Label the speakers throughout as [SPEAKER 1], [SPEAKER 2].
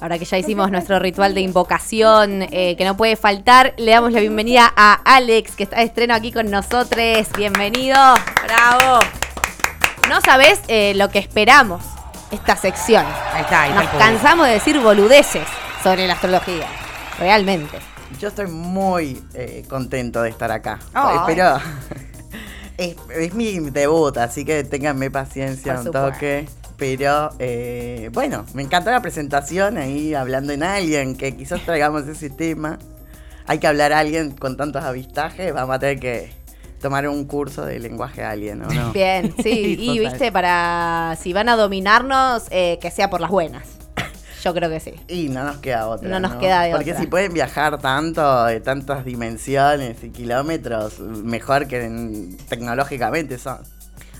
[SPEAKER 1] Ahora que ya hicimos nuestro ritual de invocación eh, que no puede faltar, le damos la bienvenida a Alex, que está de estreno aquí con nosotros. Bienvenido, bravo. No sabés eh, lo que esperamos esta sección.
[SPEAKER 2] Ahí está, ahí
[SPEAKER 1] Nos cansamos de decir boludeces sobre la astrología. Realmente.
[SPEAKER 3] Yo estoy muy eh, contento de estar acá.
[SPEAKER 1] Ay.
[SPEAKER 3] Pero es, es mi debut, así que ténganme paciencia un toque. Pero eh, bueno, me encantó la presentación ahí hablando en alguien, que quizás traigamos ese tema. Hay que hablar a alguien con tantos avistajes, vamos a tener que tomar un curso de lenguaje alien, ¿o no?
[SPEAKER 1] Bien, sí. y viste, para si van a dominarnos, eh, que sea por las buenas. Yo creo que sí.
[SPEAKER 3] Y no nos queda otra.
[SPEAKER 1] No nos queda de
[SPEAKER 3] Porque
[SPEAKER 1] otra.
[SPEAKER 3] si pueden viajar tanto, de tantas dimensiones y kilómetros, mejor que en- tecnológicamente son.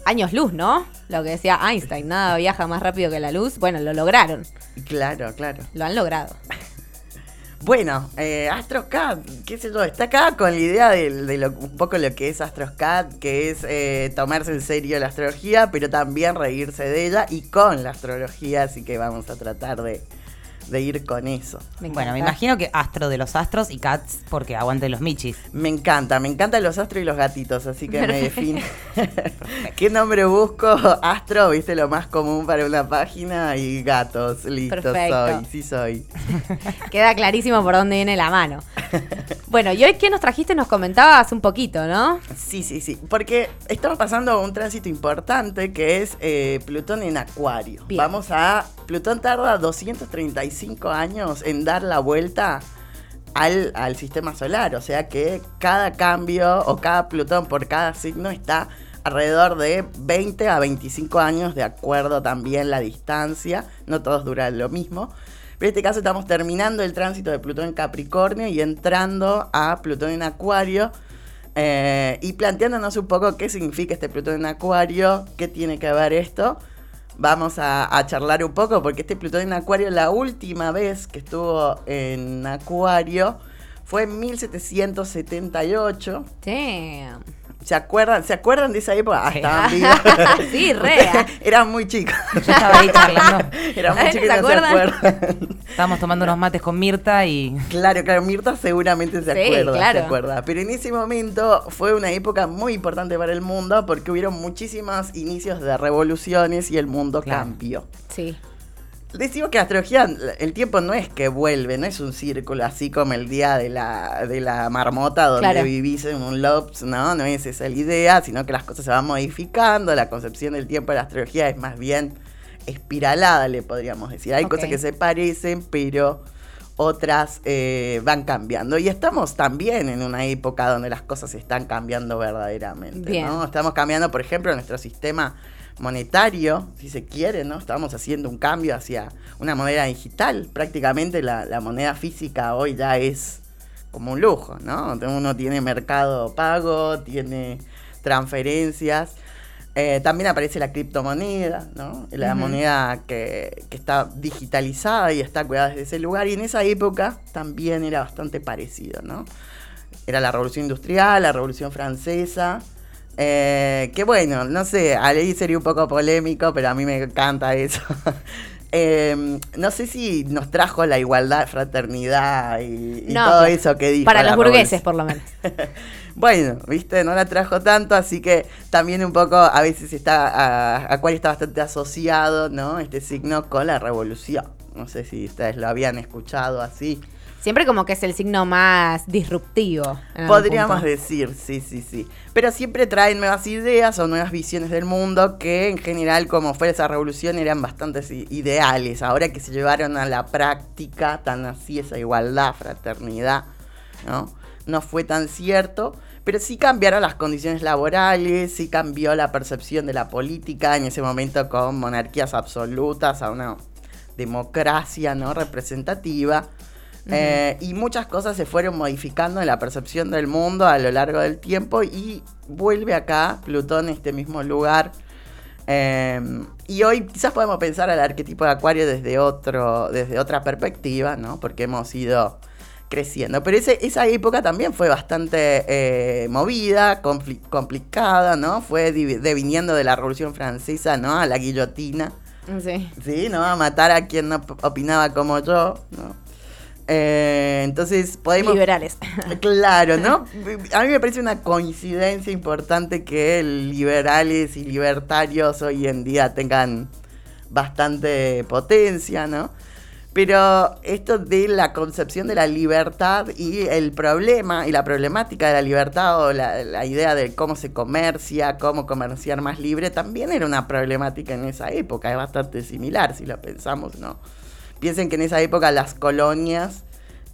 [SPEAKER 1] Años luz, ¿no? Lo que decía Einstein, nada viaja más rápido que la luz. Bueno, lo lograron.
[SPEAKER 3] Claro, claro.
[SPEAKER 1] Lo han logrado.
[SPEAKER 3] Bueno, eh, AstroCAD, qué sé yo, está acá con la idea de, de lo- un poco lo que es AstroCAD, que es eh, tomarse en serio la astrología, pero también reírse de ella y con la astrología, así que vamos a tratar de, de ir con eso.
[SPEAKER 1] Me
[SPEAKER 2] Bueno, me imagino que astro de los astros y cats porque aguanten los michis.
[SPEAKER 3] Me encanta, me encantan los astros y los gatitos, así que me define. ¿Qué nombre busco? Astro, viste lo más común para una página y gatos, listo,
[SPEAKER 1] Perfecto.
[SPEAKER 3] soy, sí soy.
[SPEAKER 1] Queda clarísimo por dónde viene la mano. Bueno, y hoy que nos trajiste nos comentabas un poquito, ¿no?
[SPEAKER 3] Sí, sí, sí, porque estamos pasando un tránsito importante que es eh, Plutón en Acuario.
[SPEAKER 1] Bien.
[SPEAKER 3] Vamos a... Plutón tarda 235 años en dar la vuelta al, al sistema solar, o sea que cada cambio o cada Plutón por cada signo está alrededor de 20 a 25 años, de acuerdo también la distancia, no todos duran lo mismo. Pero en este caso estamos terminando el tránsito de Plutón en Capricornio y entrando a Plutón en Acuario. eh, y planteándonos un poco qué significa este Plutón en Acuario, qué tiene que ver esto. Vamos a, charlar un poco porque este Plutón en Acuario, la última vez que estuvo en Acuario fue en 1778.
[SPEAKER 1] Damn.
[SPEAKER 3] ¿Se acuerdan, ¿Se acuerdan de esa época? Ah,
[SPEAKER 2] Sí.
[SPEAKER 3] estaban vivos.
[SPEAKER 1] Sí, re.
[SPEAKER 3] Eran muy chicos.
[SPEAKER 2] Yo estaba ahí charlando.
[SPEAKER 3] Eran muy
[SPEAKER 1] ¿Se
[SPEAKER 3] chicos no se
[SPEAKER 1] acuerdan?
[SPEAKER 3] acuerdan.
[SPEAKER 2] Estábamos tomando unos mates con Mirta y
[SPEAKER 3] Claro, claro, Mirta seguramente se
[SPEAKER 1] Sí,
[SPEAKER 3] acuerda,
[SPEAKER 1] claro.
[SPEAKER 3] se acuerda. Pero en ese momento fue una época muy importante para el mundo porque hubieron muchísimos inicios de revoluciones y el mundo
[SPEAKER 2] Claro.
[SPEAKER 3] cambió.
[SPEAKER 1] Sí.
[SPEAKER 3] Decimos que la astrología, el tiempo no es que vuelve, no es un círculo así como el día de la, de la marmota donde
[SPEAKER 1] Claro.
[SPEAKER 3] vivís en un lops, no, no es esa la idea, sino que las cosas se van modificando, la concepción del tiempo de la astrología es más bien espiralada, le podríamos decir. Hay cosas que se parecen, pero otras eh, van cambiando. Y estamos también en una época donde las cosas están cambiando verdaderamente.
[SPEAKER 1] Bien.
[SPEAKER 3] ¿no? Estamos cambiando, por ejemplo, nuestro sistema monetario, si se quiere, ¿no? Estamos haciendo un cambio hacia una moneda digital. Prácticamente la, la moneda física hoy ya es como un lujo, ¿no? Uno tiene mercado pago, tiene transferencias. Eh, también aparece la criptomoneda, ¿no? La moneda que, que está digitalizada y está cuidada desde ese lugar. Y en esa época también era bastante parecido, ¿no? Era la Revolución Industrial, la Revolución Francesa. Eh, que bueno, no sé, ahí sería un poco polémico, pero a mí me encanta eso. Eh, no sé si nos trajo la igualdad, fraternidad y, y
[SPEAKER 1] No,
[SPEAKER 3] todo eso que dijo.
[SPEAKER 1] Para los burgueses, por lo menos.
[SPEAKER 3] Bueno, viste, no la trajo tanto, así que también un poco a veces está, a- Acuario está bastante asociado, ¿no? Este signo con la revolución. No sé si ustedes lo habían escuchado así.
[SPEAKER 1] Siempre como que es el signo más disruptivo.
[SPEAKER 3] Podríamos
[SPEAKER 1] punto.
[SPEAKER 3] decir, sí, sí, sí. Pero siempre traen nuevas ideas o nuevas visiones del mundo que en general, como fue esa revolución, eran bastante ideales. Ahora que se llevaron a la práctica, tan así esa igualdad, fraternidad, ¿no? No fue tan cierto. Pero sí cambiaron las condiciones laborales, sí cambió la percepción de la política en ese momento con monarquías absolutas a una democracia no representativa. Eh, y muchas cosas se fueron modificando en la percepción del mundo a lo largo del tiempo y vuelve acá Plutón este mismo lugar. Eh, y hoy quizás podemos pensar al arquetipo de Acuario desde, otro, desde otra perspectiva, ¿no? Porque hemos ido creciendo. Pero ese- esa época también fue bastante eh, movida, compli- complicada, ¿no? Fue deviniendo de la Revolución Francesa, ¿no? A la guillotina
[SPEAKER 1] Sí.
[SPEAKER 3] Sí, no a matar a quien no opinaba como yo, ¿no? Eh, entonces podemos...
[SPEAKER 1] Liberales.
[SPEAKER 3] Claro, ¿no? A mí me parece una coincidencia importante que liberales y libertarios hoy en día tengan bastante potencia, ¿no? Pero esto de la concepción de la libertad y el problema y la problemática de la libertad o la, la idea de cómo se comercia, cómo comerciar más libre, también era una problemática en esa época. Es bastante similar si lo pensamos, ¿no? Piensen que en esa época las colonias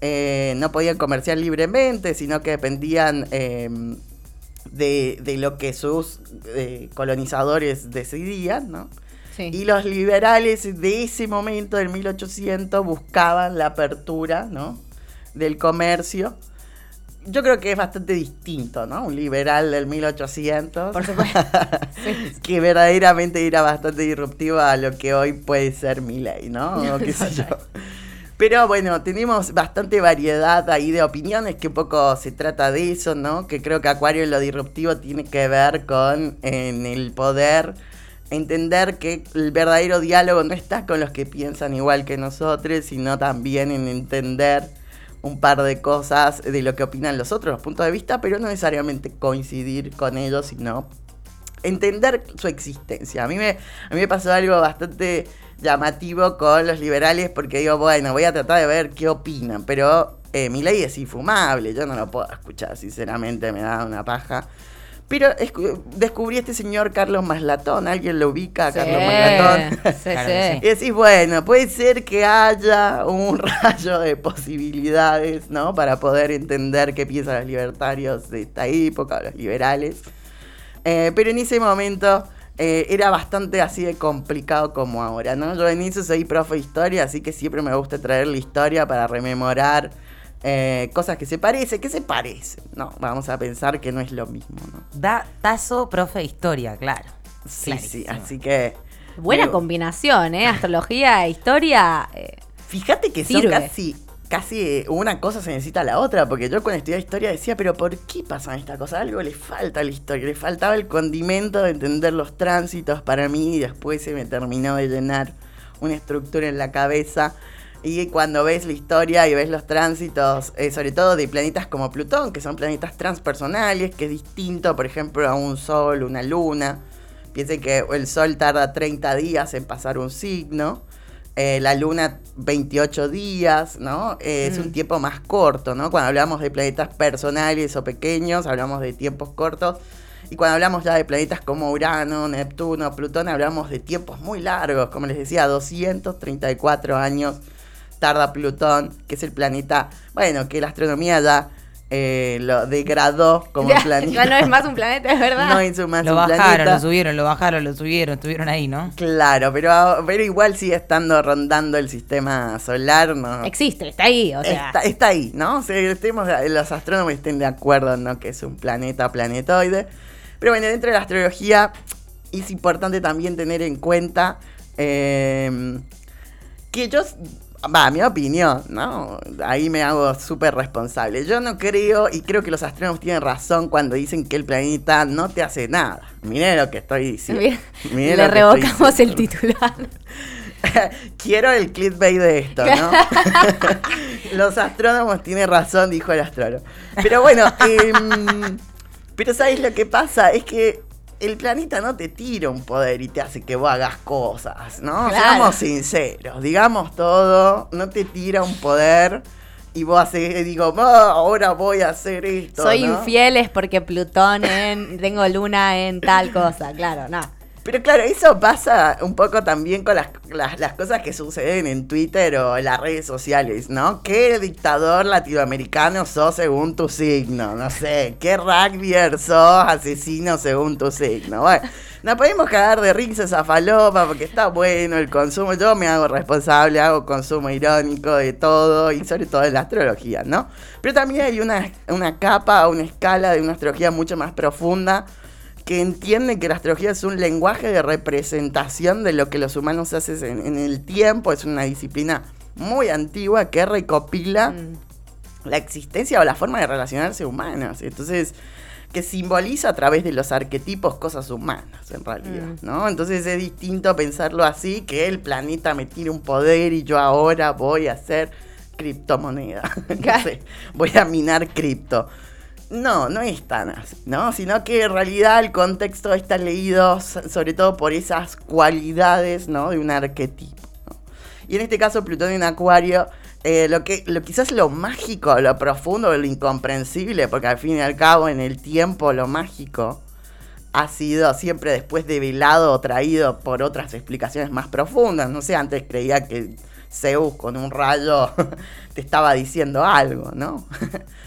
[SPEAKER 3] eh, no podían comerciar libremente, sino que dependían eh, de, de lo que sus eh, colonizadores decidían, ¿no?
[SPEAKER 1] Sí.
[SPEAKER 3] Y los liberales de ese momento, del 1800, buscaban la apertura, ¿no? Del comercio. Yo creo que es bastante distinto, ¿no? Un liberal del 1800.
[SPEAKER 1] Por supuesto. Sí.
[SPEAKER 3] que verdaderamente era bastante disruptivo a lo que hoy puede ser mi ley, ¿no? O qué sé yo. Pero bueno, tenemos bastante variedad ahí de opiniones, que un poco se trata de eso, ¿no? Que creo que Acuario en lo disruptivo tiene que ver con en el poder entender que el verdadero diálogo no está con los que piensan igual que nosotros, sino también en entender un par de cosas de lo que opinan los otros puntos de vista, pero no necesariamente coincidir con ellos, sino entender su existencia. A mí me, a mí me pasó algo bastante llamativo con los liberales porque digo, bueno, voy a tratar de ver qué opinan, pero eh, mi ley es infumable, yo no lo puedo escuchar, sinceramente me da una paja. Pero escu- descubrí a este señor Carlos Maslatón, ¿alguien lo ubica a Carlos Maslatón?
[SPEAKER 1] Sí, sí.
[SPEAKER 3] Y decís, bueno, puede ser que haya un rayo de posibilidades, ¿no? Para poder entender qué piensan los libertarios de esta época, los liberales. Eh, pero en ese momento eh, era bastante así de complicado como ahora, ¿no? Yo en eso soy profe de historia, así que siempre me gusta traer la historia para rememorar eh, cosas que se parecen, que se parecen, ¿no? Vamos a pensar que no es lo mismo, ¿no?
[SPEAKER 2] Da tazo, profe historia, claro.
[SPEAKER 3] Sí, sí, así que...
[SPEAKER 1] Buena
[SPEAKER 3] digo,
[SPEAKER 1] combinación, ¿eh? Astrología e historia. eh,
[SPEAKER 3] Fíjate que
[SPEAKER 1] Sirve.
[SPEAKER 3] son casi, casi una cosa se necesita a la otra, porque yo cuando estudiaba historia decía, pero ¿por qué pasan estas cosas? Algo le falta a la historia, le faltaba el condimento de entender los tránsitos para mí y después se me terminó de llenar una estructura en la cabeza. Y cuando ves la historia y ves los tránsitos, eh, sobre todo de planetas como Plutón, que son planetas transpersonales, que es distinto, por ejemplo, a un Sol, una Luna. Piensen que el Sol tarda 30 días en pasar un signo. eh, la Luna 28 días, ¿no? Eh, Es un
[SPEAKER 1] Mm.
[SPEAKER 3] tiempo más corto, ¿no? Cuando hablamos de planetas personales o pequeños, hablamos de tiempos cortos. Y cuando hablamos ya de planetas como Urano, Neptuno, Plutón, hablamos de tiempos muy largos. Como les decía, 234 años tarda Plutón, que es el planeta, bueno, que la astronomía ya eh, lo degradó como
[SPEAKER 1] ya,
[SPEAKER 3] planeta.
[SPEAKER 1] ya no es más un planeta, es verdad.
[SPEAKER 3] No es más
[SPEAKER 2] Lo
[SPEAKER 3] un
[SPEAKER 2] bajaron,
[SPEAKER 3] planeta.
[SPEAKER 2] lo subieron, lo bajaron, lo subieron, estuvieron ahí, ¿no?
[SPEAKER 3] Claro, pero, pero igual sigue estando rondando el sistema solar, ¿no?
[SPEAKER 1] Existe, está ahí, o sea.
[SPEAKER 3] está, está ahí, ¿no? O sea, estemos, los astrónomos estén de acuerdo, ¿no? Que es un planeta planetoide. Pero bueno, dentro de la astrología es importante también tener en cuenta eh, que yo, va, mi opinión, ¿no? Ahí me hago súper responsable. Yo no creo, y creo que los astrónomos tienen razón cuando dicen que el planeta no te hace nada. Miren lo que estoy diciendo.
[SPEAKER 1] Le revocamos el titular.
[SPEAKER 3] Quiero el clickbait de esto, ¿no? Los astrónomos tienen razón, dijo el astrónomo. Pero bueno, em, pero ¿sabes lo que pasa? Es que el planeta no te tira un poder y te hace que vos hagas cosas, ¿no?
[SPEAKER 1] Claro.
[SPEAKER 3] Seamos sinceros, digamos todo, no te tira un poder y vos haces, digo, "Ah, ahora voy a hacer esto.
[SPEAKER 1] Soy
[SPEAKER 3] ¿no?
[SPEAKER 1] infiel es porque Plutón en. Tengo luna en tal cosa, claro, no.
[SPEAKER 3] Pero claro, eso pasa un poco también con las, las, las cosas que suceden en Twitter o en las redes sociales, ¿no? ¿Qué dictador latinoamericano sos según tu signo? No sé, ¿qué rugbyer sos asesino según tu signo? Bueno, nos podemos cagar de risa esa falopa porque está bueno el consumo. Yo me hago responsable, hago consumo irónico de todo y sobre todo de la astrología, ¿no? Pero también hay una, una capa, una escala de una astrología mucho más profunda que entiende que la astrología es un lenguaje de representación de lo que los humanos hacen en, en el tiempo, es una disciplina muy antigua que recopila
[SPEAKER 1] Mm.
[SPEAKER 3] la existencia o la forma de relacionarse humanos. Entonces, que simboliza a través de los arquetipos cosas humanas, en realidad,
[SPEAKER 1] Mm.
[SPEAKER 3] ¿no? Entonces es distinto pensarlo así, que el planeta me tiene un poder y yo ahora voy a hacer criptomoneda. no sé, voy a minar cripto. No, no es tan así, ¿no? Sino que en realidad el contexto está leído so- sobre todo por esas cualidades, ¿no? De un arquetipo. Y en este caso, Plutón en Acuario, eh, lo que, lo, quizás lo mágico, lo profundo, lo incomprensible, porque al fin y al cabo, en el tiempo, lo mágico ha sido siempre después develado o traído por otras explicaciones más profundas. No sé, antes creía que Zeus con un rayo te estaba diciendo algo, ¿no?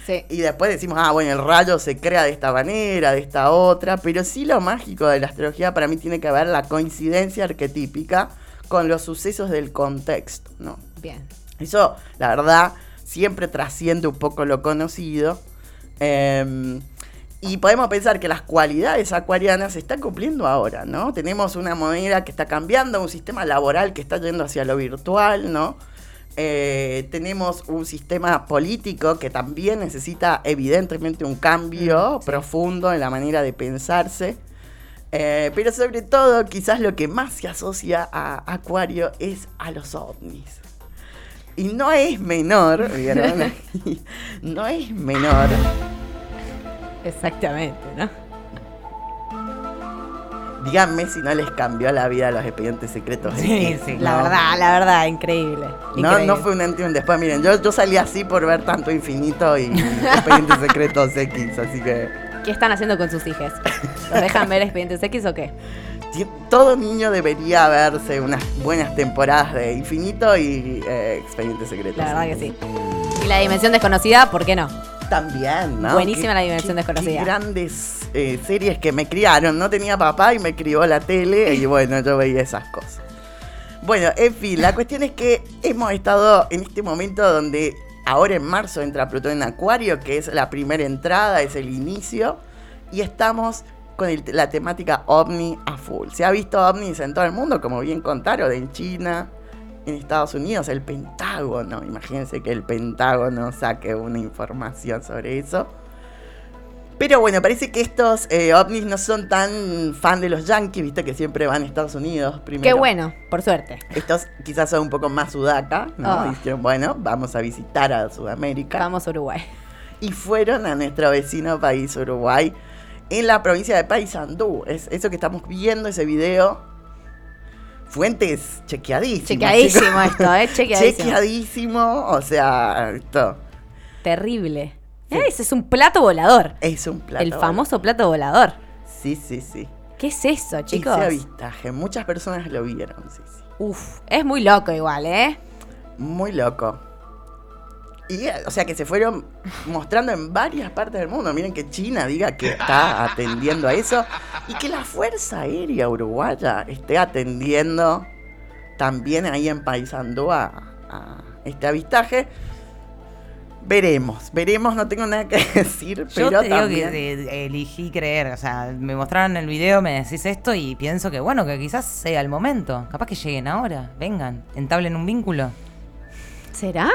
[SPEAKER 1] Sí.
[SPEAKER 3] Y después decimos, ah, bueno, el rayo se crea de esta manera, de esta otra, pero sí lo mágico de la astrología para mí tiene que ver la coincidencia arquetípica con los sucesos del contexto, ¿no?
[SPEAKER 1] Bien.
[SPEAKER 3] Eso, la verdad, siempre trasciende un poco lo conocido. Eh, y podemos pensar que las cualidades acuarianas se están cumpliendo ahora, ¿no? Tenemos una moneda que está cambiando, un sistema laboral que está yendo hacia lo virtual, ¿no? Eh, tenemos un sistema político que también necesita evidentemente un cambio profundo en la manera de pensarse. Eh, pero sobre todo, quizás lo que más se asocia a Acuario es a los ovnis. Y no es menor, ¿vieron? no es menor.
[SPEAKER 1] Exactamente, ¿no?
[SPEAKER 3] Díganme si no les cambió la vida a los expedientes secretos.
[SPEAKER 2] Sí, sí.
[SPEAKER 1] La
[SPEAKER 3] No.
[SPEAKER 1] verdad, la verdad, increíble.
[SPEAKER 3] No,
[SPEAKER 1] Increíble.
[SPEAKER 3] no fue un antes y un después. Miren, yo, yo salí así por ver tanto infinito y expedientes secretos X, así que
[SPEAKER 1] ¿Qué están haciendo con sus hijas? ¿Los dejan ver expedientes X o qué?
[SPEAKER 3] todo niño debería verse unas buenas temporadas de infinito y eh, expedientes secretos.
[SPEAKER 1] La verdad que sí. Y la dimensión desconocida, ¿por qué no?
[SPEAKER 3] También, ¿no?
[SPEAKER 1] Buenísima
[SPEAKER 3] Qué-
[SPEAKER 1] la dimensión
[SPEAKER 3] qué-
[SPEAKER 1] desconocida.
[SPEAKER 3] Qué grandes eh, series que me criaron. No tenía papá y me crió la tele y bueno, yo veía esas cosas. Bueno, en fin, la cuestión es que hemos estado en este momento donde ahora en marzo entra Plutón en Acuario, que es la primera entrada, es el inicio, y estamos con el- la temática ovni a full. Se ha visto ovnis en todo el mundo, como bien contaron, en China, en Estados Unidos, el Pentágono. Imagínense que el Pentágono saque una información sobre eso. Pero bueno, parece que estos eh, ovnis no son tan fan de los yankees, viste que siempre van a Estados Unidos primero.
[SPEAKER 1] Qué bueno, por suerte.
[SPEAKER 3] Estos quizás son un poco más sudaca, ¿no? Dijeron, bueno, vamos a visitar a Sudamérica.
[SPEAKER 1] Vamos a Uruguay.
[SPEAKER 3] Y fueron a nuestro vecino país, Uruguay, en la provincia de Paysandú. Es eso que estamos viendo, ese video. Fuentes chequeadísimas.
[SPEAKER 1] Chequeadísimo
[SPEAKER 3] chicos.
[SPEAKER 1] esto, ¿eh? Chequeadísimo.
[SPEAKER 3] Chequeadísimo, o sea, esto
[SPEAKER 1] Terrible. Eh, Ese es un plato volador.
[SPEAKER 3] es un plato.
[SPEAKER 1] El famoso plato volador.
[SPEAKER 3] Sí, sí, sí.
[SPEAKER 1] ¿Qué es eso, chicos?
[SPEAKER 3] Ese avistaje, muchas personas lo vieron, sí, sí.
[SPEAKER 1] Uf, es muy loco igual, ¿eh?
[SPEAKER 3] Muy loco. Y, o sea, que se fueron mostrando en varias partes del mundo. Miren que China diga que está atendiendo a eso. Y que la Fuerza Aérea Uruguaya esté atendiendo también ahí en Paysandú a, a este avistaje. Veremos, veremos, no tengo nada que decir,
[SPEAKER 2] Yo
[SPEAKER 3] pero
[SPEAKER 2] te digo
[SPEAKER 3] también...
[SPEAKER 2] que elegí creer, o sea, me mostraron el video, me decís esto y pienso que bueno, que quizás sea el momento. Capaz que lleguen ahora, vengan, entablen un vínculo.
[SPEAKER 1] ¿Será?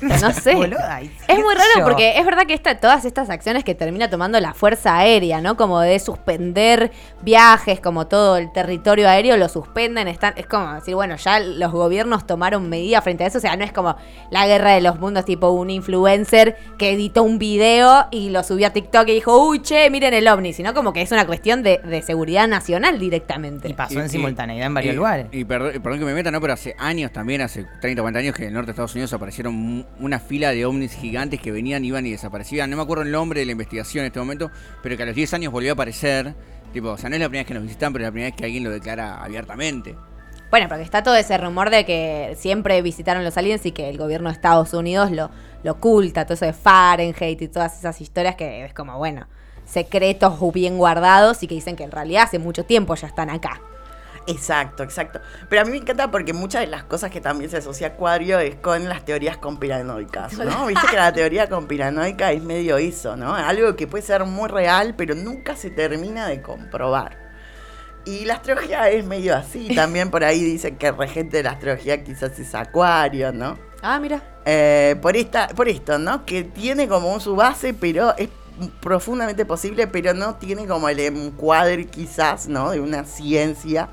[SPEAKER 1] No sé.
[SPEAKER 2] Boluda,
[SPEAKER 1] Es muy raro
[SPEAKER 2] yo.
[SPEAKER 1] porque es verdad que esta, todas estas acciones que termina tomando la Fuerza Aérea, ¿no? Como de suspender viajes, como todo el territorio aéreo lo suspenden, están, es como decir, bueno, ya los gobiernos tomaron medidas frente a eso, o sea, no es como la guerra de los mundos, tipo un influencer que editó un video y lo subió a TikTok y dijo, uy, che, miren el ovni, sino como que es una cuestión de, de seguridad nacional directamente.
[SPEAKER 2] Y pasó
[SPEAKER 4] Y-
[SPEAKER 2] en
[SPEAKER 4] y-
[SPEAKER 2] simultaneidad en varios
[SPEAKER 4] y-
[SPEAKER 2] lugares.
[SPEAKER 4] Y perdón, perdón que me meta, ¿no? Pero hace años también, hace 30 o 40 años, que en el norte de Estados Unidos aparecieron una fila de ovnis gigantes que venían, iban y desaparecían. No me acuerdo el nombre de la investigación en este momento, pero que a los 10 años volvió a aparecer. Tipo, o sea, no es la primera vez que nos visitan, pero es la primera vez que alguien lo declara abiertamente.
[SPEAKER 1] Bueno, porque está todo ese rumor de que siempre visitaron los aliens y que el gobierno de Estados Unidos lo, lo oculta, todo eso de Fahrenheit y todas esas historias que es como, bueno, secretos bien guardados y que dicen que en realidad hace mucho tiempo ya están acá.
[SPEAKER 3] Exacto, exacto. Pero a mí me encanta porque muchas de las cosas que también se asocia a Acuario es con las teorías conspiranoicas, ¿no? Viste que la teoría conspiranoica es medio eso, ¿no? Algo que puede ser muy real, pero nunca se termina de comprobar. Y la astrología es medio así. También por ahí dicen que el regente de la astrología quizás es Acuario, ¿no?
[SPEAKER 1] Ah, mira.
[SPEAKER 3] Eh, por, esta, por esto, ¿no? Que tiene como su base, pero es profundamente posible, pero no tiene como el encuadre quizás, ¿no? De una ciencia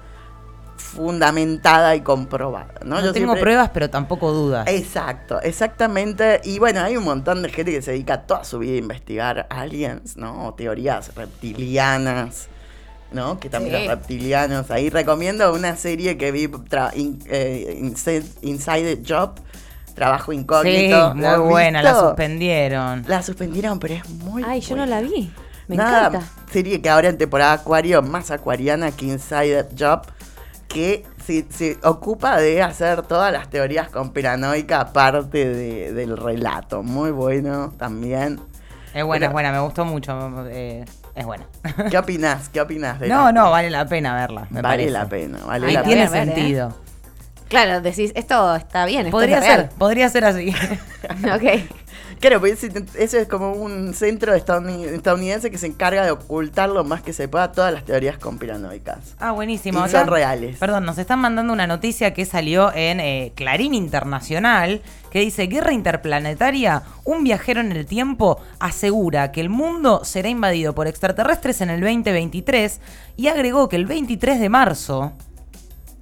[SPEAKER 3] fundamentada y comprobada, ¿no?
[SPEAKER 2] No,
[SPEAKER 3] Yo
[SPEAKER 2] tengo
[SPEAKER 3] siempre-
[SPEAKER 2] pruebas, pero tampoco dudas.
[SPEAKER 3] Exacto, exactamente. Y bueno, hay un montón de gente que se dedica toda su vida a investigar aliens, ¿no? O teorías reptilianas, ¿no? Que también
[SPEAKER 1] Sí.
[SPEAKER 3] los reptilianos. Ahí recomiendo una serie que vi, tra- in- eh, Inside Inside the Job, Trabajo
[SPEAKER 2] sí,
[SPEAKER 3] Incógnito.
[SPEAKER 2] muy
[SPEAKER 3] ¿La has
[SPEAKER 2] buena, la suspendieron.
[SPEAKER 3] La suspendieron, pero es muy
[SPEAKER 1] Ay, yo no la vi. Me
[SPEAKER 3] Nada,
[SPEAKER 1] encanta.
[SPEAKER 3] Serie que ahora en temporada Acuario, más acuariana que Inside Job, que se, se ocupa de hacer todas las teorías conspiranoicas parte de- del relato. Muy bueno también.
[SPEAKER 2] Es buena,
[SPEAKER 3] Pero-
[SPEAKER 2] es buena, me gustó mucho. eh, es buena.
[SPEAKER 3] ¿Qué opinás? ¿Qué opinás de
[SPEAKER 2] No,
[SPEAKER 3] la-
[SPEAKER 2] no, vale la pena verla. Me
[SPEAKER 3] vale
[SPEAKER 2] parece.
[SPEAKER 3] la pena, vale
[SPEAKER 1] Ay,
[SPEAKER 3] la
[SPEAKER 2] Tiene
[SPEAKER 1] voy a ver, ¿eh?
[SPEAKER 2] sentido.
[SPEAKER 1] Claro, decís, esto está bien, esto
[SPEAKER 2] Podría
[SPEAKER 1] es
[SPEAKER 2] ser,
[SPEAKER 1] real.
[SPEAKER 2] podría ser así.
[SPEAKER 1] ok.
[SPEAKER 3] Claro, pues ese- eso es como un centro estadouni- estadounidense que se encarga de ocultar lo más que se pueda todas las teorías conspiranoicas.
[SPEAKER 2] Ah, buenísimo.
[SPEAKER 3] Y son reales.
[SPEAKER 2] Perdón, nos están mandando una noticia que salió en eh, Clarín Internacional que dice, guerra interplanetaria, un viajero en el tiempo asegura que el mundo será invadido por extraterrestres en el 2023 y agregó que el 23 de marzo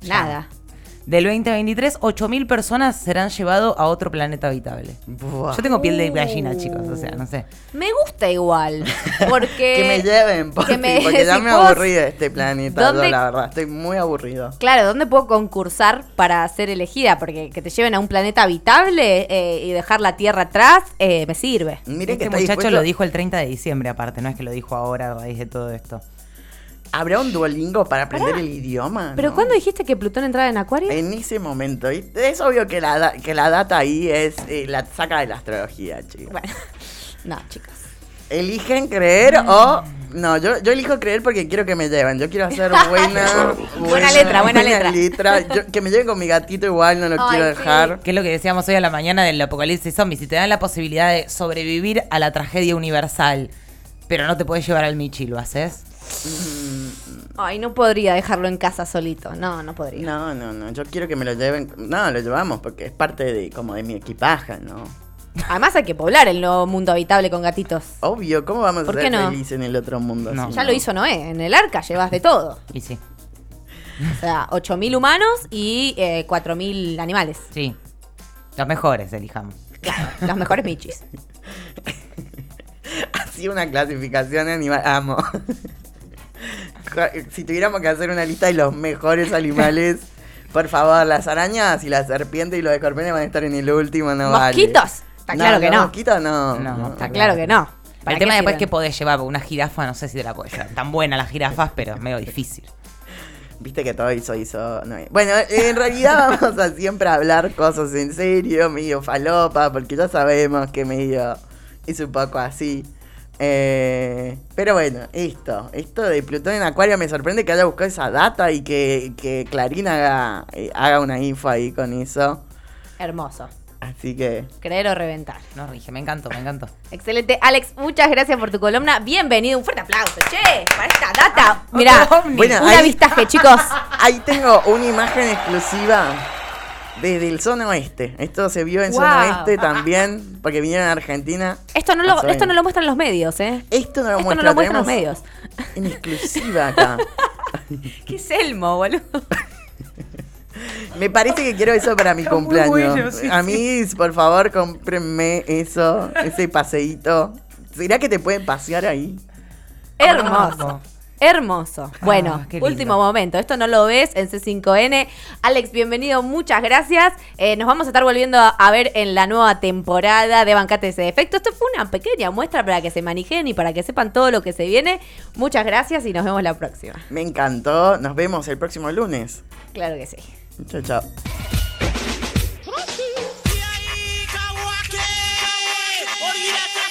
[SPEAKER 1] Nada.
[SPEAKER 2] Del 2023, 8.000 personas serán llevados a otro planeta habitable.
[SPEAKER 3] Buah.
[SPEAKER 2] Yo tengo piel de gallina, chicos, o sea, no sé.
[SPEAKER 1] Me gusta igual. Porque.
[SPEAKER 3] Que me lleven, por
[SPEAKER 1] que
[SPEAKER 3] fin,
[SPEAKER 1] me-
[SPEAKER 3] porque ya
[SPEAKER 1] si
[SPEAKER 3] me
[SPEAKER 1] puedo-
[SPEAKER 3] aburrí de este planeta,
[SPEAKER 1] ¿Dónde-
[SPEAKER 3] yo, la verdad, estoy muy aburrido.
[SPEAKER 1] Claro, ¿dónde puedo concursar para ser elegida? Porque que te lleven a un planeta habitable eh, y dejar la Tierra atrás, eh, me sirve.
[SPEAKER 3] Miren que
[SPEAKER 2] Este
[SPEAKER 3] está
[SPEAKER 2] muchacho
[SPEAKER 3] dispuesto-
[SPEAKER 2] lo dijo el 30 de diciembre, aparte, no es que lo dijo ahora a raíz de todo esto.
[SPEAKER 3] ¿Habrá un Duolingo para aprender el idioma?
[SPEAKER 1] ¿Pero
[SPEAKER 3] no?
[SPEAKER 1] cuándo dijiste que Plutón entraba en Acuario?
[SPEAKER 3] En ese momento. y Es obvio que la, que la data ahí es eh, la saca de la astrología, chicos.
[SPEAKER 1] Bueno, no, chicos.
[SPEAKER 3] ¿Eligen creer o.? No, yo, yo elijo creer porque quiero que me lleven. Yo quiero hacer buena.
[SPEAKER 1] Buena letra, buena letra.
[SPEAKER 3] Yo- que me lleven con mi gatito igual, no lo
[SPEAKER 1] Ay,
[SPEAKER 3] quiero
[SPEAKER 1] sí.
[SPEAKER 3] dejar.
[SPEAKER 2] Que es lo que decíamos hoy a la mañana del apocalipsis zombie. Si te dan la posibilidad de sobrevivir a la tragedia universal, pero no te puedes llevar al Michi, ¿lo haces?
[SPEAKER 1] Ay, no podría dejarlo en casa solito. No, no podría.
[SPEAKER 3] No, no, no. Yo quiero que me lo lleven. No, lo llevamos porque es parte de como de mi equipaje, ¿no?
[SPEAKER 1] Además hay que poblar el nuevo mundo habitable con gatitos.
[SPEAKER 3] Obvio, ¿cómo vamos a
[SPEAKER 1] ¿Por
[SPEAKER 3] ser
[SPEAKER 1] no?
[SPEAKER 3] felices en el otro mundo?
[SPEAKER 2] No.
[SPEAKER 1] Ya lo hizo Noé. En el arca llevas de todo.
[SPEAKER 2] Y sí,
[SPEAKER 1] O sea, 8.000 humanos y eh, 4.000 animales.
[SPEAKER 2] sí. Los mejores, elijamos.
[SPEAKER 1] Claro, los mejores michis.
[SPEAKER 3] Así una clasificación animal. Amo. Si tuviéramos que hacer una lista de los mejores animales, por favor, las arañas y las serpientes y los escorpiones van a estar en el último, no vale.
[SPEAKER 1] ¿Mosquitos? Está claro que no.
[SPEAKER 3] Mosquitos no.
[SPEAKER 2] No,
[SPEAKER 3] no.
[SPEAKER 1] Está claro que no. ¿Para
[SPEAKER 2] El tema después que podés llevar, porque una jirafa no sé si te la podés llevar. Tan buena las jirafas, pero es medio difícil.
[SPEAKER 3] Viste que todo hizo, hizo. no. Bueno, en realidad vamos a siempre hablar cosas en serio, medio falopa, porque ya sabemos que medio es un poco así. Eh, pero bueno, esto, esto de Plutón en Acuario me sorprende que haya buscado esa data y que, que Clarín haga, eh, haga una info ahí con eso.
[SPEAKER 1] Hermoso.
[SPEAKER 3] Así que
[SPEAKER 1] Creer o reventar.
[SPEAKER 2] No, rige, me encantó, me encantó.
[SPEAKER 1] Excelente. Alex, muchas gracias por tu columna. Bienvenido. Un fuerte aplauso, che, para esta data. Mirá,
[SPEAKER 2] Otro ovni.
[SPEAKER 3] Bueno,
[SPEAKER 1] un
[SPEAKER 3] ahí-
[SPEAKER 1] avistaje, chicos.
[SPEAKER 3] ahí tengo una imagen exclusiva desde el zona oeste. Esto se vio en zona
[SPEAKER 1] Wow.
[SPEAKER 3] oeste también, porque vinieron a Argentina.
[SPEAKER 1] Esto no, lo, esto no lo muestran los medios, ¿eh?
[SPEAKER 3] Esto no lo
[SPEAKER 1] Esto no
[SPEAKER 3] muestra,
[SPEAKER 1] lo muestran los medios.
[SPEAKER 3] En exclusiva acá.
[SPEAKER 1] ¿Qué es Elmo, boludo?
[SPEAKER 3] Me parece que quiero eso para mi
[SPEAKER 2] Está
[SPEAKER 3] cumpleaños.
[SPEAKER 2] bueno, sí,
[SPEAKER 3] a mí, por favor, cómprenme eso, ese paseíto. ¿Será que te pueden pasear ahí?
[SPEAKER 1] Hermoso. Hermoso. Bueno,
[SPEAKER 2] Ah, lindo.
[SPEAKER 1] último momento. Esto no lo ves en C5N. Alex, bienvenido. Muchas gracias. Eh, nos vamos a estar volviendo a, a ver en la nueva temporada de Bancate ese defecto. Esto fue una pequeña muestra para que se manejen y para que sepan todo lo que se viene. Muchas gracias y nos vemos la próxima.
[SPEAKER 3] Me encantó. Nos vemos el próximo lunes.
[SPEAKER 1] Claro que sí.
[SPEAKER 3] Chao, chao.